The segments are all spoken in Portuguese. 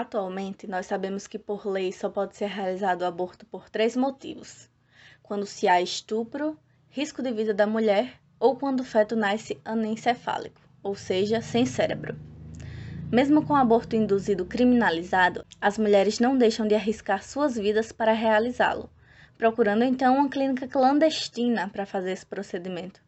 Atualmente, nós sabemos que por lei só pode ser realizado o aborto por três motivos: quando se há estupro, risco de vida da mulher ou quando o feto nasce anencefálico, ou seja, sem cérebro. Mesmo com o aborto induzido criminalizado, as mulheres não deixam de arriscar suas vidas para realizá-lo, procurando então uma clínica clandestina para fazer esse procedimento.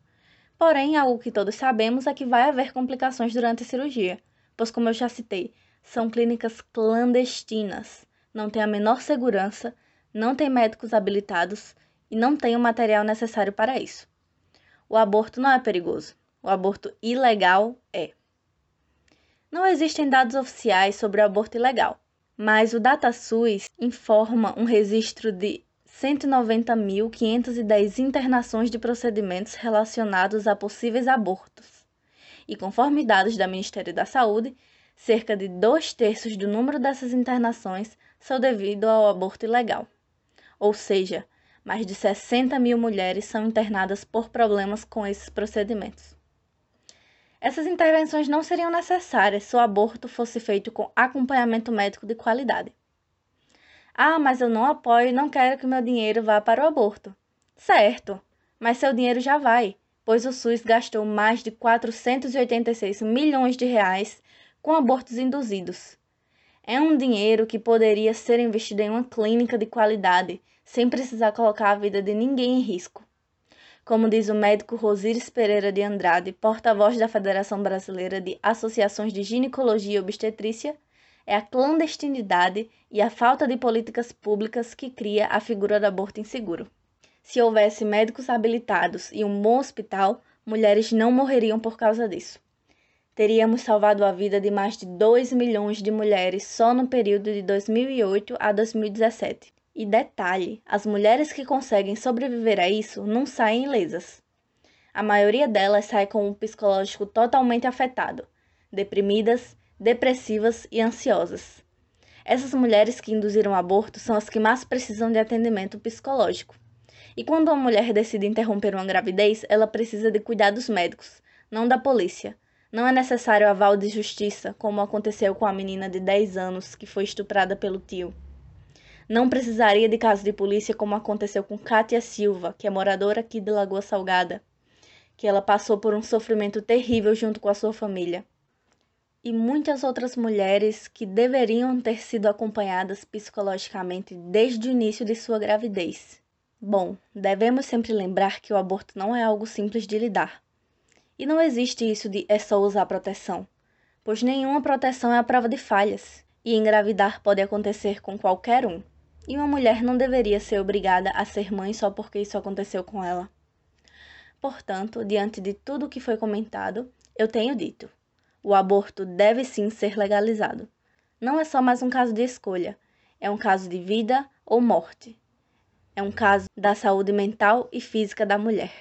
Porém, algo que todos sabemos é que vai haver complicações durante a cirurgia, pois, como eu já citei, são clínicas clandestinas, não tem a menor segurança, não tem médicos habilitados e não tem o material necessário para isso. O aborto não é perigoso, o aborto ilegal é. Não existem dados oficiais sobre o aborto ilegal, mas o DataSUS informa um registro de 190.510 internações de procedimentos relacionados a possíveis abortos. E conforme dados do Ministério da Saúde, cerca de dois terços do número dessas internações são devido ao aborto ilegal. Ou seja, mais de 60 mil mulheres são internadas por problemas com esses procedimentos. Essas intervenções não seriam necessárias se o aborto fosse feito com acompanhamento médico de qualidade. Ah, mas eu não apoio e não quero que meu dinheiro vá para o aborto. Certo, mas seu dinheiro já vai, pois o SUS gastou mais de 486 milhões de reais com abortos induzidos. É um dinheiro que poderia ser investido em uma clínica de qualidade, sem precisar colocar a vida de ninguém em risco. Como diz o médico Rosíris Pereira de Andrade, porta-voz da Federação Brasileira de Associações de Ginecologia e Obstetrícia, é a clandestinidade e a falta de políticas públicas que cria a figura do aborto inseguro. Se houvesse médicos habilitados e um bom hospital, mulheres não morreriam por causa disso teríamos salvado a vida de mais de 2 milhões de mulheres só no período de 2008 a 2017. E detalhe: as mulheres que conseguem sobreviver a isso não saem ilesas. A maioria delas sai com um psicológico totalmente afetado, deprimidas, depressivas e ansiosas. Essas mulheres que induziram aborto são as que mais precisam de atendimento psicológico. E quando uma mulher decide interromper uma gravidez, ela precisa de cuidados médicos, não da polícia, não é necessário aval de justiça, como aconteceu com a menina de 10 anos que foi estuprada pelo tio. Não precisaria de caso de polícia, como aconteceu com Kátia Silva, que é moradora aqui de Lagoa Salgada, que ela passou por um sofrimento terrível junto com a sua família. E muitas outras mulheres que deveriam ter sido acompanhadas psicologicamente desde o início de sua gravidez. Bom, devemos sempre lembrar que o aborto não é algo simples de lidar. E não existe isso de é só usar proteção, pois nenhuma proteção é a prova de falhas, e engravidar pode acontecer com qualquer um. E uma mulher não deveria ser obrigada a ser mãe só porque isso aconteceu com ela. Portanto, diante de tudo o que foi comentado, eu tenho dito: o aborto deve sim ser legalizado. Não é só mais um caso de escolha, é um caso de vida ou morte. É um caso da saúde mental e física da mulher.